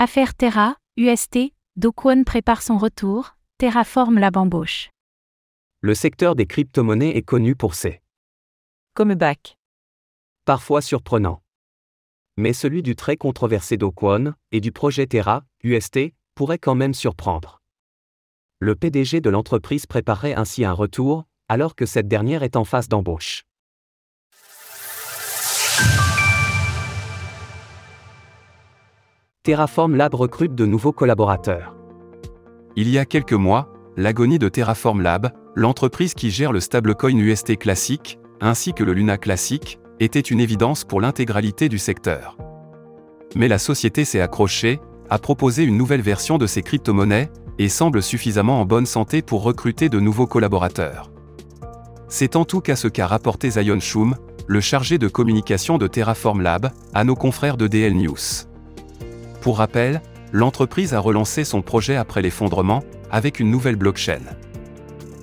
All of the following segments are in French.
Affaire Terra, UST, Dokwon prépare son retour, Terraform la bambauche. Le secteur des crypto-monnaies est connu pour ses Comeback. parfois surprenants. Mais celui du très controversé Dokwon et du projet Terra, UST, pourrait quand même surprendre. Le PDG de l'entreprise préparerait ainsi un retour, alors que cette dernière est en phase d'embauche. Terraform Lab recrute de nouveaux collaborateurs. Il y a quelques mois, l'agonie de Terraform Lab, l'entreprise qui gère le stablecoin UST classique, ainsi que le Luna classique, était une évidence pour l'intégralité du secteur. Mais la société s'est accrochée, a proposé une nouvelle version de ses crypto-monnaies, et semble suffisamment en bonne santé pour recruter de nouveaux collaborateurs. C'est en tout cas ce qu'a rapporté Zion Shum, le chargé de communication de Terraform Lab, à nos confrères de DL News. Pour rappel, l'entreprise a relancé son projet après l'effondrement, avec une nouvelle blockchain.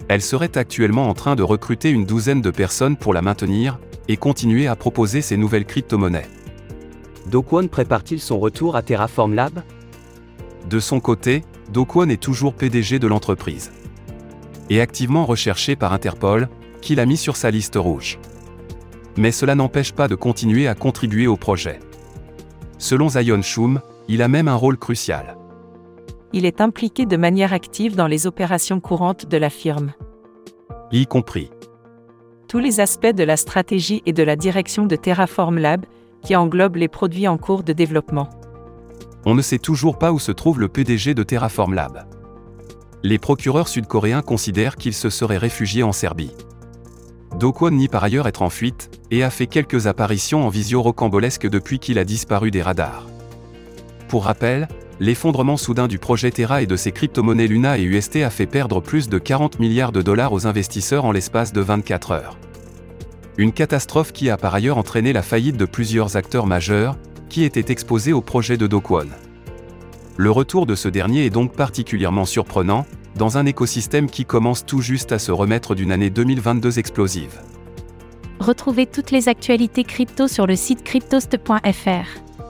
Elle serait actuellement en train de recruter une douzaine de personnes pour la maintenir, et continuer à proposer ses nouvelles crypto-monnaies. Dokwon prépare-t-il son retour à Terraform Lab? De son côté, Dokwon est toujours PDG de l'entreprise. Et activement recherché par Interpol, qui l'a mis sur sa liste rouge. Mais cela n'empêche pas de continuer à contribuer au projet. Selon Zion Shum, il a même un rôle crucial. Il est impliqué de manière active dans les opérations courantes de la firme. Y compris Tous les aspects de la stratégie et de la direction de Terraform Lab, qui englobent les produits en cours de développement. On ne sait toujours pas où se trouve le PDG de Terraform Lab. Les procureurs sud-coréens considèrent qu'il se serait réfugié en Serbie. Dokwon nie par ailleurs être en fuite, et a fait quelques apparitions en visio rocambolesque depuis qu'il a disparu des radars. Pour rappel, l'effondrement soudain du projet Terra et de ses crypto-monnaies Luna et UST a fait perdre plus de 40 milliards de dollars aux investisseurs en l'espace de 24 heures. Une catastrophe qui a par ailleurs entraîné la faillite de plusieurs acteurs majeurs, qui étaient exposés au projet de Dokwon. Le retour de ce dernier est donc particulièrement surprenant, dans un écosystème qui commence tout juste à se remettre d'une année 2022 explosive. Retrouvez toutes les actualités crypto sur le site cryptost.fr.